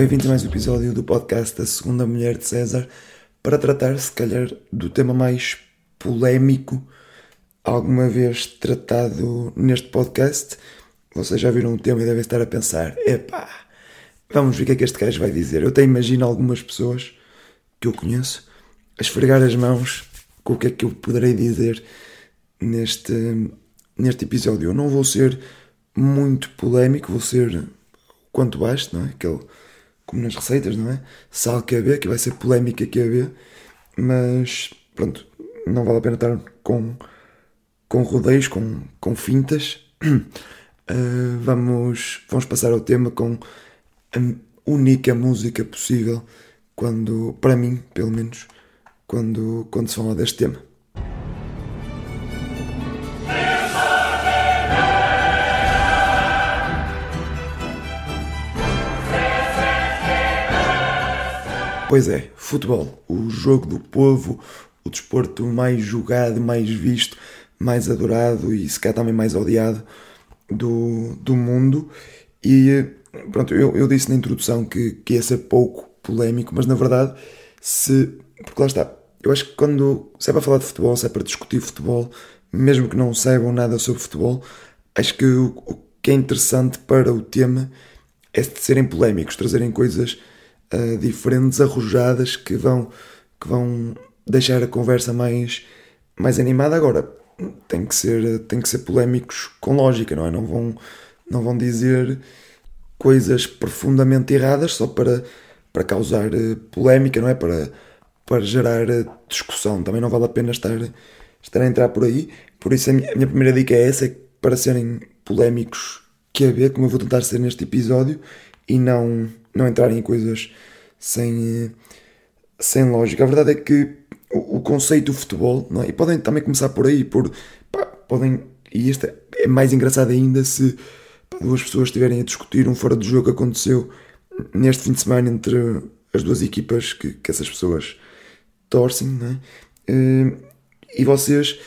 Bem-vindos a mais um episódio do podcast da Segunda Mulher de César para tratar, se calhar, do tema mais polémico alguma vez tratado neste podcast. Vocês já viram o tema e devem estar a pensar: epá, vamos ver o que é que este gajo vai dizer. Eu até imagino algumas pessoas que eu conheço a esfregar as mãos com o que é que eu poderei dizer neste, neste episódio. Eu não vou ser muito polémico, vou ser quanto baixo, não é? Aquele, como nas receitas, não é? Sal que haver, que vai ser polémica que haver, mas pronto, não vale a pena estar com, com rodeios, com, com fintas. Uh, vamos, vamos passar ao tema com a única música possível quando, para mim, pelo menos, quando, quando se fala deste tema. Pois é, futebol, o jogo do povo, o desporto mais jogado, mais visto, mais adorado e se calhar também mais odiado do, do mundo. E pronto, eu, eu disse na introdução que, que ia ser pouco polémico, mas na verdade, se. Porque lá está, eu acho que quando se é para falar de futebol, se é para discutir futebol, mesmo que não saibam nada sobre futebol, acho que o, o que é interessante para o tema é serem polémicos, trazerem coisas uh, diferentes, arrojadas, que vão, que vão deixar a conversa mais, mais animada. Agora, tem que, ser, tem que ser polémicos com lógica, não é? Não vão, não vão dizer coisas profundamente erradas só para, para causar uh, polémica, não é? Para, para gerar uh, discussão. Também não vale a pena estar, estar a entrar por aí. Por isso, a minha, a minha primeira dica é essa: é para serem polémicos que haver, como eu vou tentar ser neste episódio, e não não entrarem em coisas sem, sem lógica. A verdade é que o, o conceito do futebol, é? e podem também começar por aí, por pá, podem, e isto é mais engraçado ainda se pá, duas pessoas estiverem a discutir um fora de jogo que aconteceu neste fim de semana entre as duas equipas que, que essas pessoas torcem, é? Eh, e vocês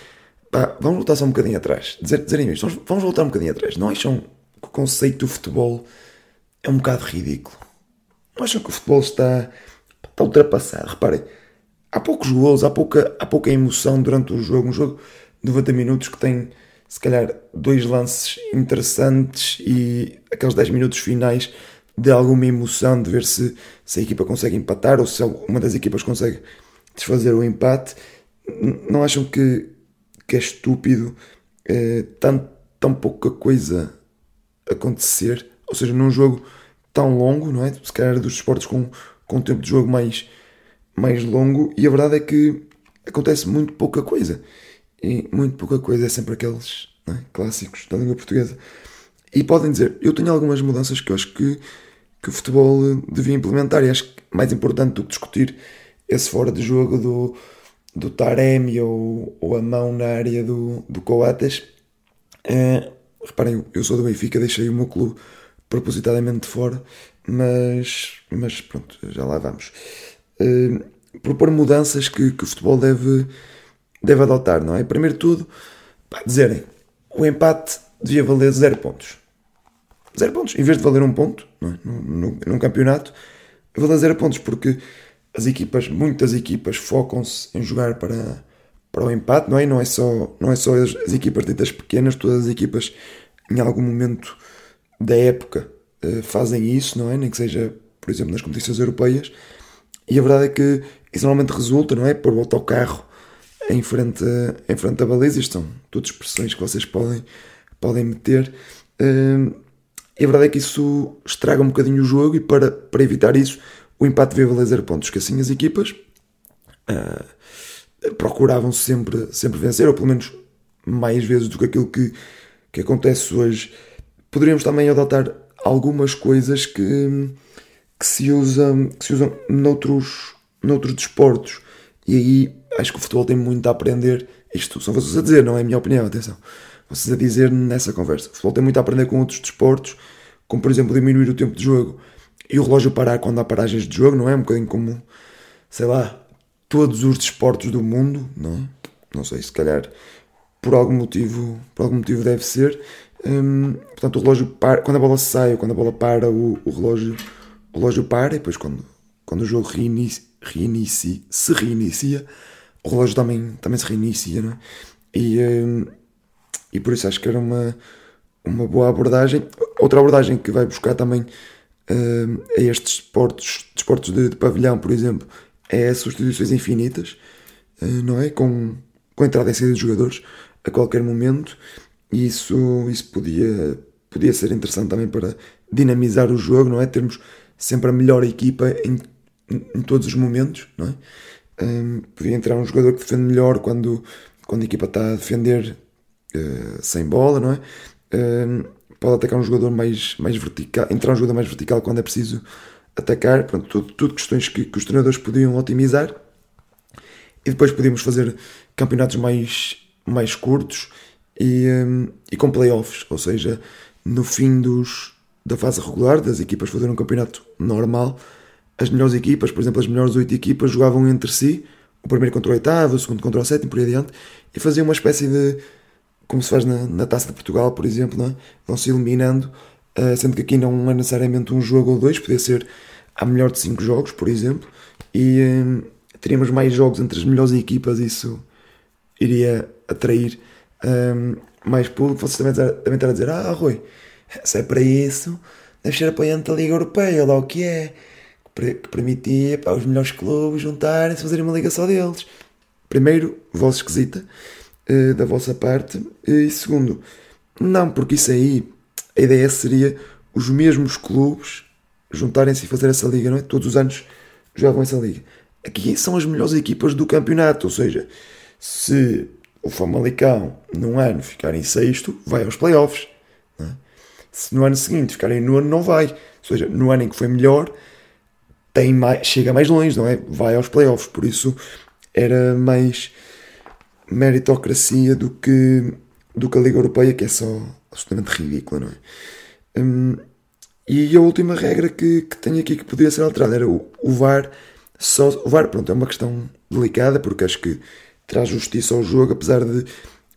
pá, vamos voltar só um bocadinho atrás, dizer, dizerem isto, vamos voltar um bocadinho atrás. Não acham que o conceito do futebol é um bocado ridículo? Não acham que o futebol está, está ultrapassado? Reparem, há poucos gols, há pouca, há pouca emoção durante o jogo. Um jogo de 90 minutos que tem, se calhar, dois lances interessantes e aqueles 10 minutos finais de alguma emoção de ver se, se a equipa consegue empatar ou se uma das equipas consegue desfazer o empate. Não acham que, que é estúpido é, tão, tão pouca coisa acontecer? Ou seja, num jogo tão longo, não é? Se calhar dos esportes com, com tempo de jogo mais, mais longo, e a verdade é que acontece muito pouca coisa. E muito pouca coisa é sempre aqueles é? clássicos da língua portuguesa. E podem dizer, eu tenho algumas mudanças que eu acho que, que o futebol devia implementar, e acho que mais importante do que discutir esse fora de jogo do, do Taremi ou, ou a mão na área do, do Coates. É, reparem, eu sou do Benfica, deixei o meu clube propositadamente fora, mas, mas pronto, já lá vamos. Uh, propor mudanças que, que, o futebol deve, deve adotar, não é? Primeiro de tudo, pá, dizerem o empate devia valer 0 pontos. 0 pontos, em vez de valer um ponto é? num, num campeonato, valer 0 pontos, porque as equipas, muitas equipas focam-se em jogar para, para o empate, não é? Não é só, não é só as, as equipas ditas pequenas, todas as equipas em algum momento da época uh, fazem isso, não é? Nem que seja, por exemplo, nas competições europeias. E a verdade é que isso normalmente resulta, não é? Por o autocarro em frente, em frente à baliza. Isto são todas expressões que vocês podem, podem meter. Uh, e a verdade é que isso estraga um bocadinho o jogo e para, para evitar isso, o empate veio valer 0 pontos. Que assim as equipas uh, procuravam sempre, sempre vencer, ou pelo menos mais vezes do que aquilo que, que acontece hoje poderíamos também adotar algumas coisas que, que, se, usam, que se usam noutros, noutros desportos. E aí acho que o futebol tem muito a aprender. Isto são vocês a dizer, não é a minha opinião, atenção. Vocês a dizer nessa conversa. O futebol tem muito a aprender com outros desportos, como por exemplo diminuir o tempo de jogo e o relógio parar quando há paragens de jogo, não é? Um bocadinho como, sei lá, todos os desportos do mundo, não é? Não sei, se calhar por algum motivo, por algum motivo deve ser. Hum, portanto, o relógio para, quando a bola sai ou quando a bola para, o, o relógio, o relógio para e depois quando, quando o jogo reinicia, se reinicia, o relógio também, também se reinicia, não é? E, um, e por isso acho que era uma, uma boa abordagem. Outra abordagem que vai buscar também um, a estes desportos, desportos de, de, pavilhão, por exemplo, é substituições infinitas, uh, não é? Com, com entrada e saída de jogadores a qualquer momento. E isso, isso podia, podia ser interessante também para dinamizar o jogo, não é? Termos sempre a melhor equipa em, em todos os momentos, não é? Um, podia entrar um jogador que defende melhor quando, quando a equipa está a defender uh, sem bola, não é? Um, pode atacar um jogador mais, mais vertical, entrar um jogador mais vertical quando é preciso atacar, pronto, tudo, tudo questões que, que os treinadores podiam otimizar e depois podíamos fazer campeonatos mais, mais curtos e, um, e com playoffs, ou seja, no fim dos, da fase regular, das equipas fazerem um campeonato normal, as melhores equipas, por exemplo, as melhores oito equipas jogavam entre si, o primeiro contra o oitavo, o segundo contra o sétimo, por aí adiante, e faziam uma espécie de. como se faz na, na taça de Portugal, por exemplo, é? vão-se eliminando, uh, sendo que aqui não é necessariamente um jogo ou dois, podia ser a melhor de cinco jogos, por exemplo, e um, teríamos mais jogos entre as melhores equipas, isso iria atrair um, mais público. Vocês também, também estão a dizer: Ah, Rui, se é para isso, deve ser apoiante da Liga Europeia, lá o que é, que permitia para os melhores clubes juntarem-se fazerem uma liga só deles. Primeiro, voz esquisita uh, da vossa parte, e segundo, não, porque isso aí, a ideia seria os mesmos clubes juntarem-se e fazer essa liga, não é? Todos os anos jogavam essa liga. Aqui são as melhores equipas do campeonato, ou seja, se o Famalicão num ano ficar em sexto, vai aos playoffs. É? Se no ano seguinte ficar em nono, não vai. Ou seja, no ano em que foi melhor, tem mais, chega mais longe, não é? Vai aos playoffs. Por isso era mais meritocracia do que, do que a Liga Europeia, que é só absolutamente ridícula, não é? Hum, e a última regra que, que tenho aqui que podia ser alterada era o, o VAR. Só, o VAR, pronto, é uma questão delicada, porque acho que traz justiça ao jogo, apesar de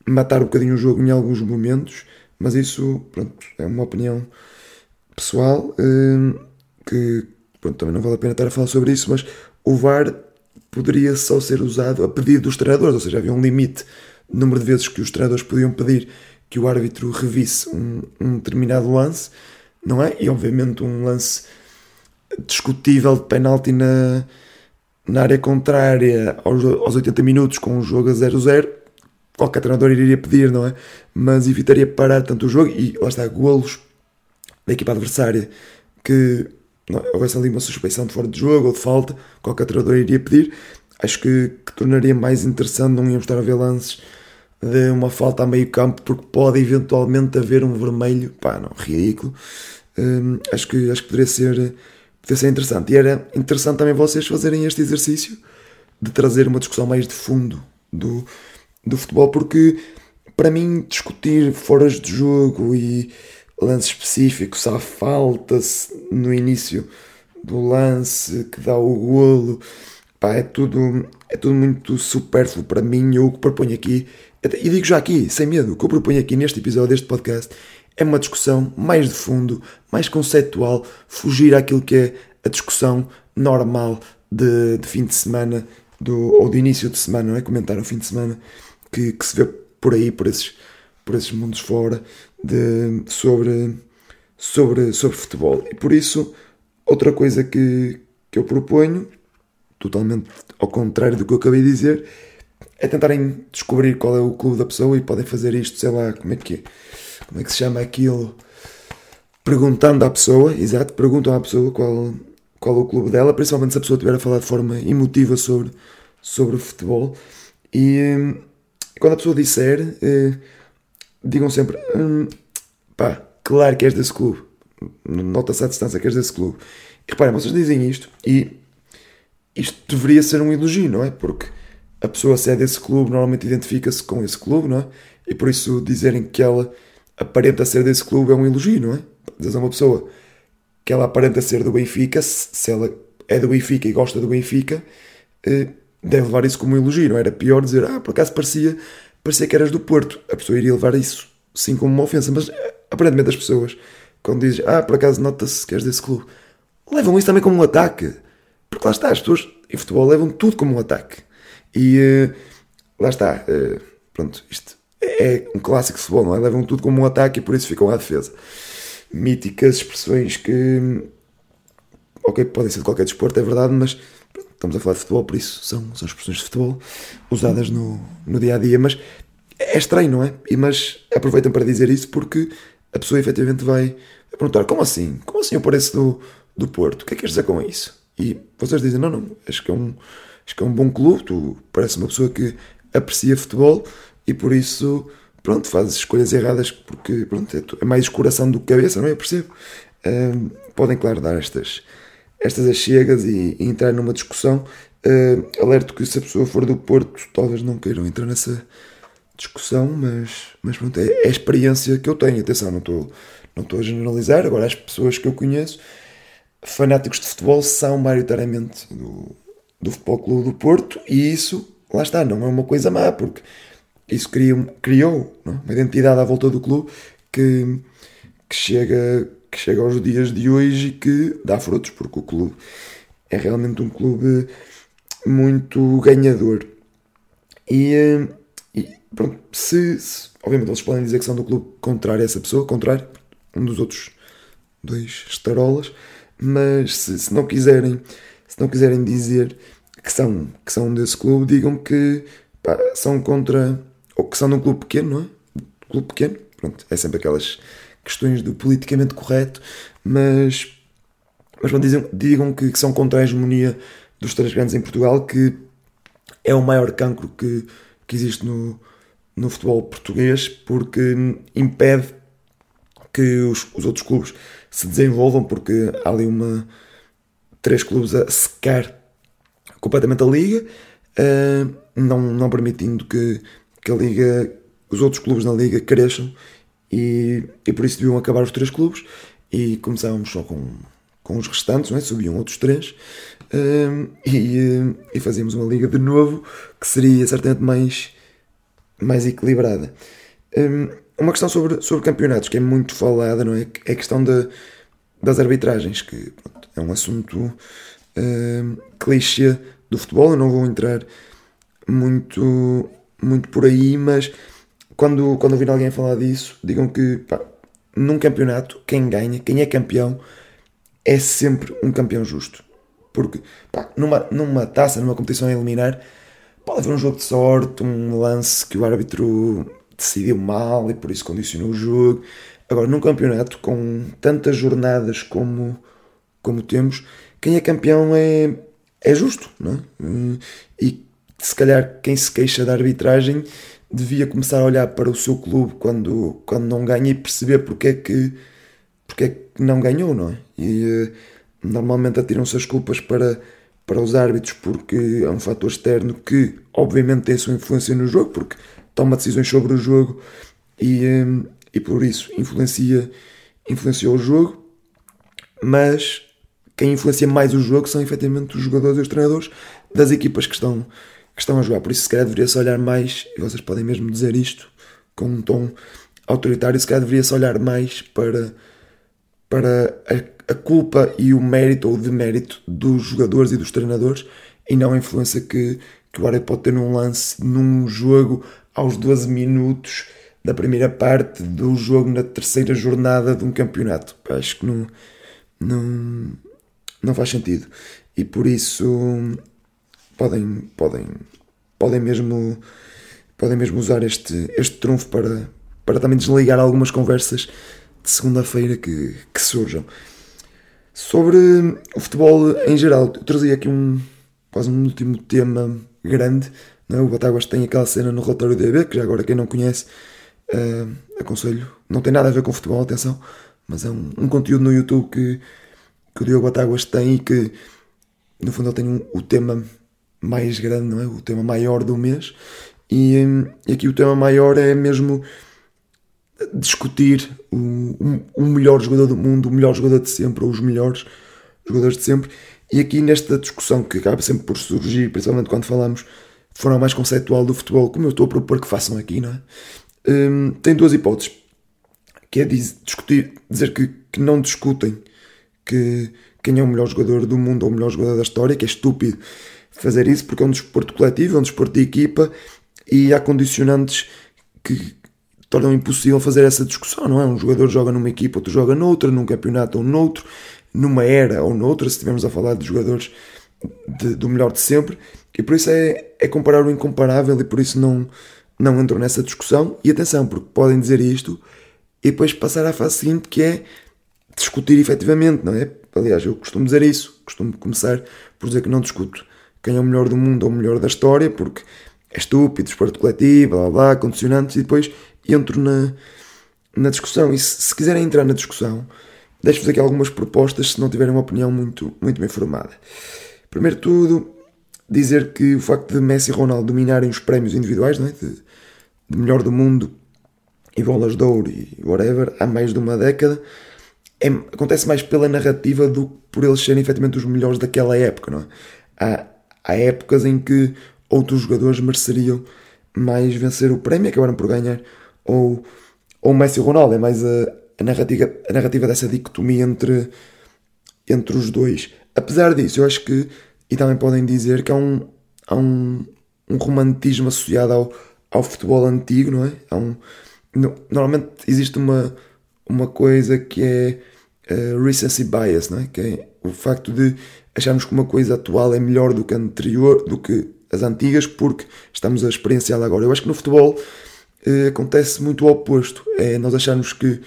matar um bocadinho o jogo em alguns momentos, mas isso pronto, é uma opinião pessoal hum, que pronto, também não vale a pena estar a falar sobre isso, mas o VAR poderia só ser usado a pedido dos treinadores, ou seja, havia um limite no número de vezes que os treinadores podiam pedir que o árbitro revisse um, um determinado lance, não é? E obviamente um lance discutível de penalti na, na área contrária aos, aos 80 minutos com o jogo a 0-0, qualquer treinador iria pedir, não é? Mas evitaria parar tanto o jogo e lá está, golos da equipa adversária que não, houvesse ali uma suspeição de fora de jogo ou de falta, qualquer treinador iria pedir. Acho que, que tornaria mais interessante, não íamos estar a ver lances de uma falta a meio campo, porque pode eventualmente haver um vermelho, pá, não, ridículo. Hum, acho, que, acho que poderia ser podia ser interessante. E era interessante também vocês fazerem este exercício de trazer uma discussão mais de fundo do, do futebol, porque para mim discutir foras de jogo e lances específicos, há falta no início do lance que dá o golo, pá, é tudo, é tudo muito supérfluo para mim. Eu o que proponho aqui, e digo já aqui, sem medo, o que eu proponho aqui neste episódio deste podcast é uma discussão mais de fundo, mais conceptual, fugir àquilo que é a discussão normal de, de fim de semana do, ou de início de semana, não é? Comentar o fim de semana que, que se vê por aí, por esses, por esses mundos fora, de, sobre, sobre, sobre futebol. E por isso, outra coisa que, que eu proponho, totalmente ao contrário do que eu acabei de dizer, é tentarem descobrir qual é o clube da pessoa e podem fazer isto, sei lá, como é que é como é que se chama aquilo? Perguntando à pessoa, exato, perguntam à pessoa qual, qual é o clube dela, principalmente se a pessoa estiver a falar de forma emotiva sobre, sobre o futebol. E hum, quando a pessoa disser, eh, digam sempre: hum, pá, claro que és desse clube. Nota-se à distância que és desse clube. E reparem, vocês dizem isto e isto deveria ser um elogio, não é? Porque a pessoa, se é desse clube, normalmente identifica-se com esse clube, não é? E por isso dizerem que ela aparenta ser desse clube é um elogio, não é? Dizes a uma pessoa que ela aparenta ser do Benfica, se ela é do Benfica e gosta do Benfica, eh, deve levar isso como um elogio, não era pior dizer, ah, por acaso parecia, parecia que eras do Porto. A pessoa iria levar isso sim como uma ofensa, mas eh, aparentemente as pessoas, quando dizes, ah, por acaso nota-se que és desse clube, levam isso também como um ataque. Porque lá está, as pessoas em futebol levam tudo como um ataque. E uh, lá está, uh, pronto, isto é um clássico de futebol, não é? Levam tudo como um ataque e por isso ficam à defesa. Míticas expressões que, ok, podem ser de qualquer desporto, é verdade, mas estamos a falar de futebol, por isso são, são expressões de futebol usadas no, no dia a dia. Mas é estranho, não é? E, mas aproveitam para dizer isso porque a pessoa efetivamente vai perguntar: como assim? Como assim eu pareço do, do Porto? O que é que queres dizer com isso? E vocês dizem: não, não, acho que é um, acho que é um bom clube, tu parece uma pessoa que aprecia futebol e por isso, pronto, fazes escolhas erradas porque, pronto, é, é mais coração do que cabeça, não é? Eu percebo. Uh, podem, claro, dar estas, estas achegas e, e entrar numa discussão. Uh, alerto que se a pessoa for do Porto, talvez não queiram entrar nessa discussão, mas, mas pronto, é, é a experiência que eu tenho. Atenção, não estou não estou a generalizar. Agora, as pessoas que eu conheço, fanáticos de futebol, são maioritariamente do, do Futebol Clube do Porto, e isso, lá está, não é uma coisa má, porque isso criou, criou não? É? uma identidade à volta do clube que, que, chega, que chega aos dias de hoje e que dá frutos, porque o clube é realmente um clube muito ganhador. E, eh, e pronto, se, se, obviamente eles podem dizer que são do clube contrário a essa pessoa, contrário, um dos outros dois estarolas, mas se, se, não quiserem se não quiserem dizer que são, que são desse clube, digam que pá, são contra ou que são um clube pequeno, não é? Clube pequeno, pronto, é sempre aquelas questões do politicamente correto, mas, mas bom, dizem, digam que, que, são contra a hegemonia dos três grandes em Portugal, que é o maior cancro que, que existe no, no futebol português, porque impede que os, os outros clubes se desenvolvam, porque há ali uma três clubes a secar completamente a liga, uh, não, não permitindo que, que a liga, os outros clubes na liga cresçam e, e por isso deviam acabar os três clubes e começávamos só com, com os restantes, não é? subiam outros três um, e, e fazíamos uma liga de novo que seria certamente mais, mais equilibrada. Um, uma questão sobre, sobre campeonatos que é muito falada não é? é a questão de, das arbitragens, que pronto, é um assunto um, clichê do futebol. Eu não vou entrar muito muito por aí, mas quando, quando ouvir alguém falar disso, digam que pá, num campeonato, quem ganha, quem é campeão, é sempre um campeão justo. Porque pá, numa, numa taça, numa competição a eliminar, pode haver um jogo de sorte, um lance que o árbitro decidiu mal e por isso condicionou o jogo. Agora, num campeonato com tantas jornadas como, como temos, quem é campeão é, é justo, não é? E se calhar quem se queixa da arbitragem devia começar a olhar para o seu clube quando, quando não ganha e perceber porque é que, porque é que não ganhou, não é? E uh, normalmente atiram-se as culpas para, para os árbitros porque é um fator externo que obviamente tem a sua influência no jogo, porque toma decisões sobre o jogo e, eh, e por isso influencia, influencia o jogo, mas quem influencia mais o jogo são efetivamente os jogadores e os treinadores das equipas que estão, que estão a jogar. Por isso, se calhar, deveria-se olhar mais, e vocês podem mesmo dizer isto com um tom autoritário, se calhar deveria-se olhar mais para, para a, a, culpa e o mérito ou demérito dos jogadores e dos treinadores e não a influência que, que o árbitro pode ter num lance, num jogo, aos 12 minutos da primeira parte do jogo na terceira jornada de um campeonato. Acho que não, não, não faz sentido. E por isso podem, podem, podem, mesmo, podem mesmo usar este, este trunfo para, para também desligar algumas conversas de segunda-feira que, que surjam. Sobre o futebol em geral, eu trazia aqui um quase um último tema grande. Não é? O Batáguas tem aquela cena no relatório DB, que já agora quem não conhece, uh, aconselho. Não tem nada a ver com futebol, atenção, mas é um, um conteúdo no YouTube que, que o Diogo Batáguas tem e que no fundo ele tem um, o tema mais grande, não é? O tema maior do mês. E, e aqui o tema maior é mesmo discutir o, o, o, melhor jogador do mundo, o melhor jogador de sempre, ou os melhores jogadores de sempre. E aqui nesta discussão que acaba sempre por surgir, principalmente quando falamos de forma mais conceitual do futebol, como eu estou a propor que façam aqui, não é? Um, tem duas hipóteses. Que é diz, discutir, dizer que, que não discutem que, quem é o melhor jogador do mundo ou o melhor jogador da história, que é estúpido fazer isso porque é um desporto coletivo, é um desporto de equipa e há condicionantes que tornam impossível fazer essa discussão, não é? Um jogador joga numa equipa, outro joga noutra, num campeonato ou noutro, numa era ou noutra, se estivermos a falar de jogadores de, do melhor de sempre, e por isso é, é comparar o incomparável e por isso não, não entro nessa discussão. E atenção, porque podem dizer isto e depois passar à fase seguinte que é discutir efetivamente, não é? Aliás, eu costumo dizer isso, costumo começar por dizer que não discuto quem é o melhor do mundo ou o melhor da história, porque é estúpido, esporte coletivo, blá blá, condicionantes, e depois entro na, na discussão. E se, se quiserem entrar na discussão, deixo-vos aqui algumas propostas se não tiverem uma opinião muito, muito bem formada. Primeiro tudo, dizer que o facto de Messi e Ronaldo dominarem os prémios individuais, não é? de, de melhor do mundo e bolas de ouro e whatever, há mais de uma década, é, acontece mais pela narrativa do que por eles serem efetivamente os melhores daquela época. Não é? há, há épocas em que outros jogadores mereceriam mais vencer o prémio acabaram por ganhar, ou, ou Messi e Ronaldo, é mais a, a, narrativa, a narrativa dessa dicotomia entre, entre os dois. Apesar disso, eu acho que, e também podem dizer que há um, há um, um romantismo associado ao, ao futebol antigo, não é? Há um, no, normalmente existe uma, uma coisa que é uh, recency bias, não é? Que é o facto de acharmos que uma coisa atual é melhor do que a anterior, do que as antigas, porque estamos a experienciá-la agora. Eu acho que no futebol uh, acontece muito o oposto. É nós acharmos que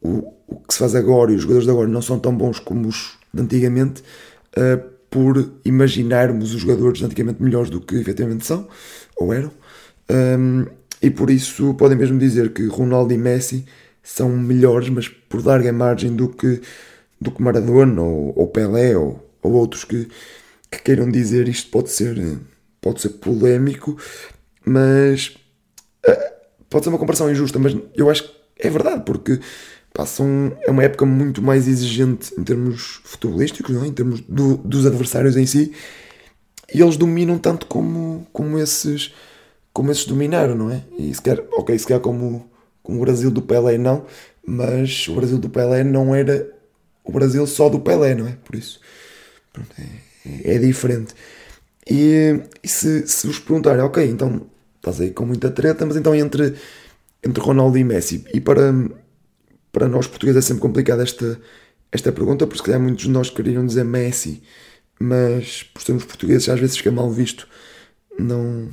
o, o que se faz agora e os jogadores de agora não são tão bons como os de antigamente, uh, por imaginarmos os jogadores de antigamente melhores do que efetivamente são, ou eram. Um, e por isso podem mesmo dizer que Ronaldo e Messi são melhores, mas por larga margem do que, do que Maradona ou, ou Pelé ou, ou outros que, que queiram dizer isto pode ser, pode ser polémico, mas uh, pode ser uma comparação injusta, mas eu acho que é verdade, porque passam, é uma época muito mais exigente em termos futebolísticos, não é? em termos do, dos adversários em si, e eles dominam tanto como, como esses como esses dominaram, não é? E se calhar, ok, se calhar como como o Brasil do Pelé não, mas o Brasil do Pelé não era o Brasil só do Pelé, não é? Por isso pronto, é, é, diferente. E, e, se, se vos perguntarem, ok, então estás aí com muita treta, mas então entre, entre Ronaldo e Messi, e para, para nós portugueses é sempre complicada esta, esta pergunta, porque se calhar muitos de nós queriam dizer Messi, mas por sermos portugueses às vezes fica mal visto não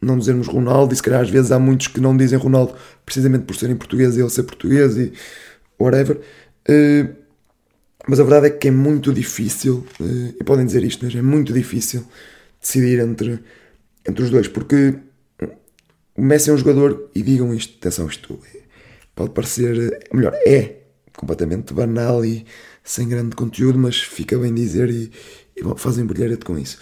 não dizermos Ronaldo, e se calhar às vezes há muitos que não dizem Ronaldo precisamente por serem portugueses e ele ser português e whatever. Uh, mas a verdade é que é muito difícil, uh, e podem dizer isto, mas é muito difícil decidir entre, entre os dois, porque o Messi é um jogador, e digam isto, atenção, isto é, pode parecer, melhor, é completamente banal e sem grande conteúdo, mas fica bem dizer e, e fazem brilharete com isso.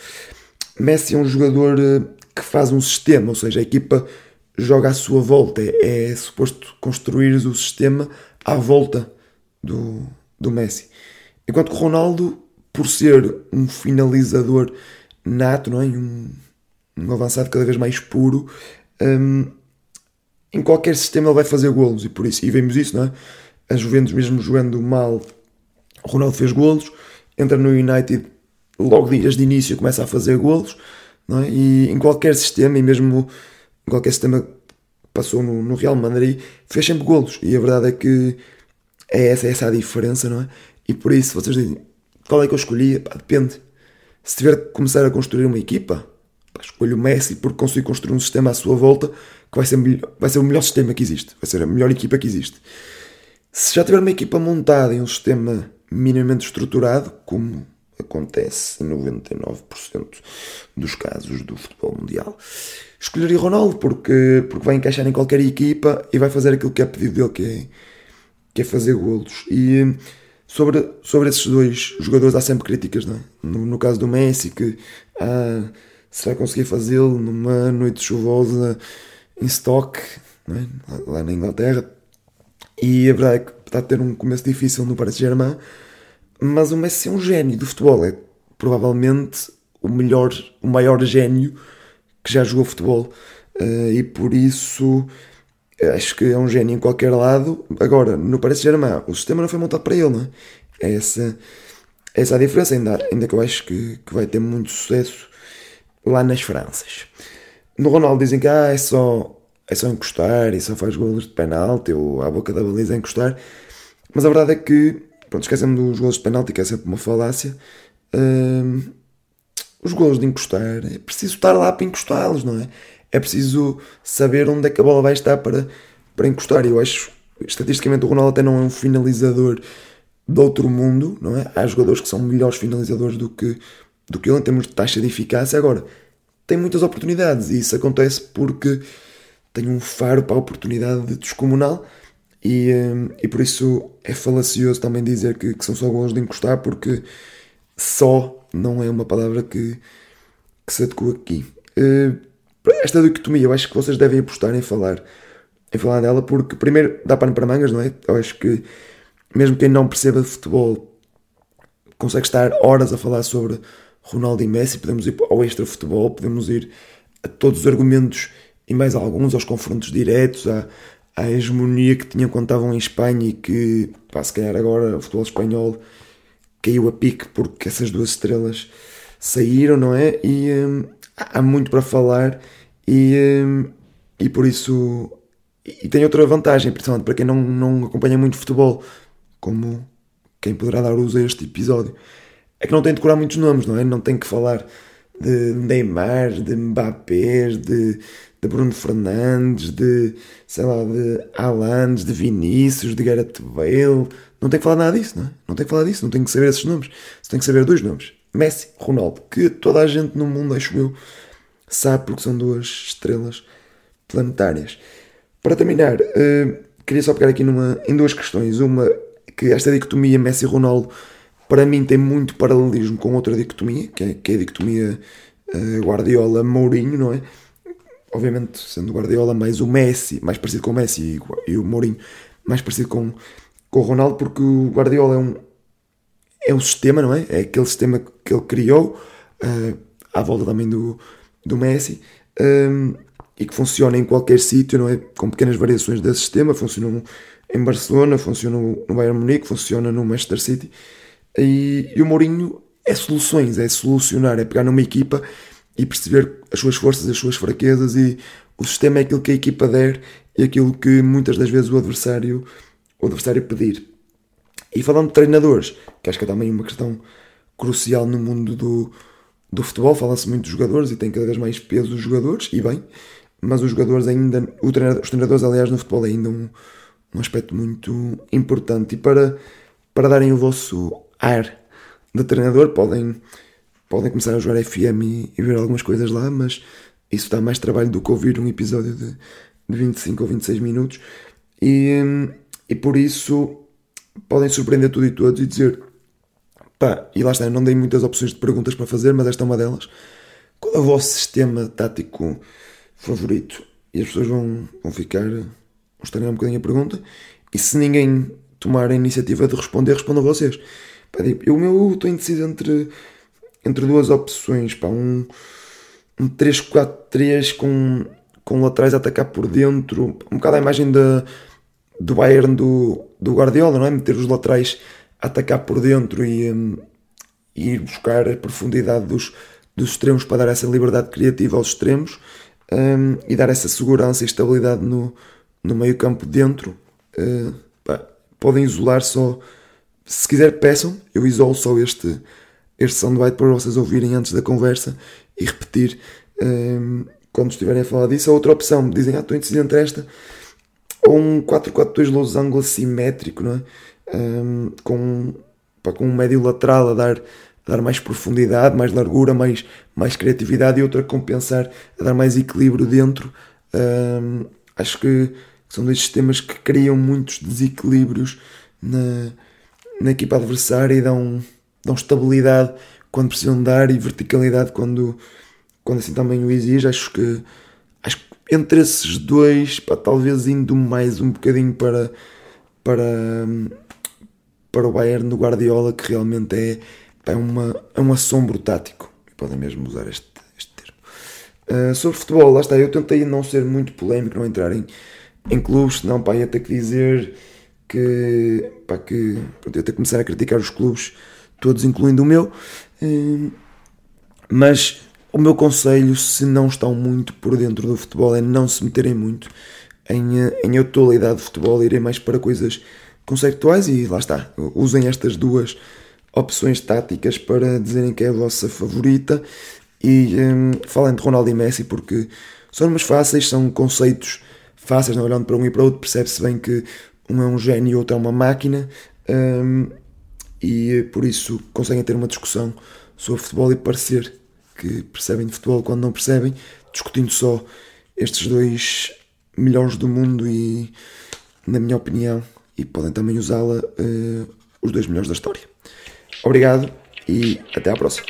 Messi é um jogador uh, que faz um sistema, ou seja, a equipa joga à sua volta. É, é suposto construir o sistema à volta do, do Messi. Enquanto que Ronaldo, por ser um finalizador nato, não é? um, um avançado cada vez mais puro, um, em qualquer sistema ele vai fazer golos e por isso, e vemos isso, não é? A Juventus mesmo jogando mal, Ronaldo fez golos, entra no United logo dias de início começa a fazer golos, é? E em qualquer sistema, e mesmo em qualquer sistema passou no, no, Real Madrid, fez sempre golos. E a verdade é que é essa, é essa a diferença, não é? E por isso, vocês dizem, qual é que eu escolhi? Pá, depende. Se tiver que começar a construir uma equipa, pá, escolho o Messi porque consigo construir um sistema à sua volta que vai ser, vai ser o melhor sistema que existe. Vai ser a melhor equipa que existe. Se já tiver uma equipa montada em um sistema minimamente estruturado, como acontece em 99% dos casos do futebol mundial. Escolheria Ronaldo porque, porque vai encaixar em qualquer equipa e vai fazer aquilo que é pedido dele, que é, que é fazer golos. E sobre, sobre esses dois jogadores há sempre críticas, não é? no, no caso do Messi, que ah, se vai conseguir fazê-lo numa noite chuvosa em Stock, é? lá na Inglaterra. E a verdade é que está a ter um começo difícil no Paris Saint-Germain, mas o Messi é um gênio do futebol, é provavelmente o melhor, o maior gênio que já jogou futebol uh, e por isso acho que é um gênio em qualquer lado. Agora, no Paris Saint-Germain, o sistema não foi montado para ele, não é? é essa, essa é a diferença, ainda, ainda que eu acho que, que vai ter muito sucesso lá nas Franças. No Ronaldo dizem que ah, é, só, é só encostar e só faz golos de penalti ou à boca da baliza é encostar. Mas a verdade é que, pronto, esquecemos dos golos de penalti, que é sempre uma falácia. Os golos de encostar, é preciso estar lá para encostá-los, não é? É preciso saber onde é que a bola vai estar para, para encostar. Eu acho, estatisticamente, o Ronaldo até não é um finalizador de outro mundo, não é? Há jogadores que são melhores finalizadores do que, do que ele em termos de taxa de eficácia. Agora, tem muitas oportunidades e isso acontece porque tem um faro para a oportunidade descomunal e, hum, e por isso é falacioso também dizer que, que são só gols de encostar porque só não é uma palavra que, que se adequa aqui. Uh, esta dicotomia eu acho que vocês devem apostar em falar em falar dela porque primeiro dá pano para mangas, não é? Eu acho que mesmo quem não perceba de futebol consegue estar horas a falar sobre Ronaldo e Messi, podemos ir ao extra futebol, podemos ir a todos os argumentos e mais alguns, aos confrontos diretos, à, à hegemonia que tinham quando estavam em Espanha e que, pá, se calhar agora o futebol espanhol caiu a pique porque essas duas estrelas saíram, não é? E hum, há muito para falar e, hum, e por isso. E tem outra vantagem, principalmente para quem não, não acompanha muito futebol, como quem poderá dar uso a este episódio é que não tem de decorar muitos nomes, não é? Não tem que falar de Neymar, de Mbappé, de, de Bruno Fernandes, de, sei lá, de Alan, de Vinícius, de Gareth Bale. Não tem que falar nada disso, não é? Não tem que falar disso, não tem que saber esses nomes. Você tem que saber dois nomes. Messi, Ronaldo, que toda a gente no mundo, acho eu, sabe porque são duas estrelas planetárias. Para terminar, uh, queria só pegar aqui numa, em duas questões. Uma, que esta dicotomia Messi-Ronaldo para mim tem muito paralelismo com outra dicotomia, que é, que é a dicotomia uh, Guardiola-Mourinho, não é? Obviamente, sendo Guardiola mais o Messi, mais parecido com o Messi, e, e o Mourinho mais parecido com, com o Ronaldo, porque o Guardiola é um, é um sistema, não é? É aquele sistema que ele criou uh, à volta também do, do Messi um, e que funciona em qualquer sítio, não é? Com pequenas variações desse sistema. Funciona em Barcelona, funciona no Bayern Munique, funciona no Manchester City. E, e o Mourinho é soluções, é solucionar, é pegar numa equipa e perceber as suas forças, as suas fraquezas e o sistema é aquilo que a equipa der e aquilo que muitas das vezes o adversário, o adversário pedir. E falando de treinadores, que acho que é também uma questão crucial no mundo do, do futebol, fala-se muito de jogadores e tem cada vez mais peso os jogadores, e bem, mas os jogadores ainda, treinador, os treinadores aliás no futebol é ainda um, um aspecto muito importante e para, para darem o vosso ar de treinador. Podem, podem começar a jogar FM e, e, ver algumas coisas lá, mas isso dá mais trabalho do que ouvir um episódio de, de 25 ou 26 minutos. E, e por isso podem surpreender tudo e todos e dizer pá, e lá está, eu não dei muitas opções de perguntas para fazer, mas esta é uma delas. Qual é o vosso sistema tático favorito? E as pessoas vão, vão ficar, vão estranhar um bocadinho a pergunta. E se ninguém tomar a iniciativa de responder, respondam vocês. Tipo, o meu estou indeciso entre, entre duas opções. Pá, um, um 3-4-3 com, com laterais a atacar por dentro. Um bocado a imagem da, do Bayern do, do Guardiola, não é? Meter os laterais atacar por dentro e, um, e ir buscar a profundidade dos, dos extremos para dar essa liberdade criativa aos extremos um, e dar essa segurança e estabilidade no, no meio campo dentro. Uh, pá, podem isolar só se quiser peçam, eu isolo só este, este soundbite para vocês ouvirem antes da conversa e repetir um, quando estiverem a falar disso. A outra opção, dizem, ah, estou indeciso entre esta ou um 4-4-2 losango assimétrico, não é? Um, com, pá, com um médio lateral a dar, a dar mais profundidade, mais largura, mais, mais criatividade e outra a compensar, a dar mais equilíbrio dentro. Um, acho que são dois sistemas que criam muitos desequilíbrios na, na equipa adversária e dão, dão estabilidade quando precisam dar e verticalidade quando, quando assim também o exige. Acho que, acho que entre esses dois, pá, talvez indo mais um bocadinho para, para, para o Bayern do Guardiola, que realmente é, é, uma, é um assombro tático. Podem mesmo usar este, este termo. Uh, sobre futebol, lá está, eu tentei não ser muito polémico, não entrar em, em clubes, senão pá, ia ter que dizer que, pá, que pronto, eu tenho que começar a criticar os clubes todos incluindo o meu. Uh, mas o meu conselho, se não estão muito por dentro do futebol, é não se meterem muito em, em atualidade de futebol, irem mais para coisas conceituais e lá está, usem estas duas opções táticas para dizerem que é a vossa favorita. E um, falem de Ronaldo e Messi porque são mais fáceis, são conceitos fáceis, não olhando para um e para outro, percebe-se bem que um é um gênio e outro é uma máquina. Um, e por isso conseguem ter uma discussão sobre futebol e parecer que percebem de futebol quando não percebem, discutindo só estes dois melhores do mundo e, na minha opinião, e podem também usá-la uh, os dois melhores da história. Obrigado e até à próxima.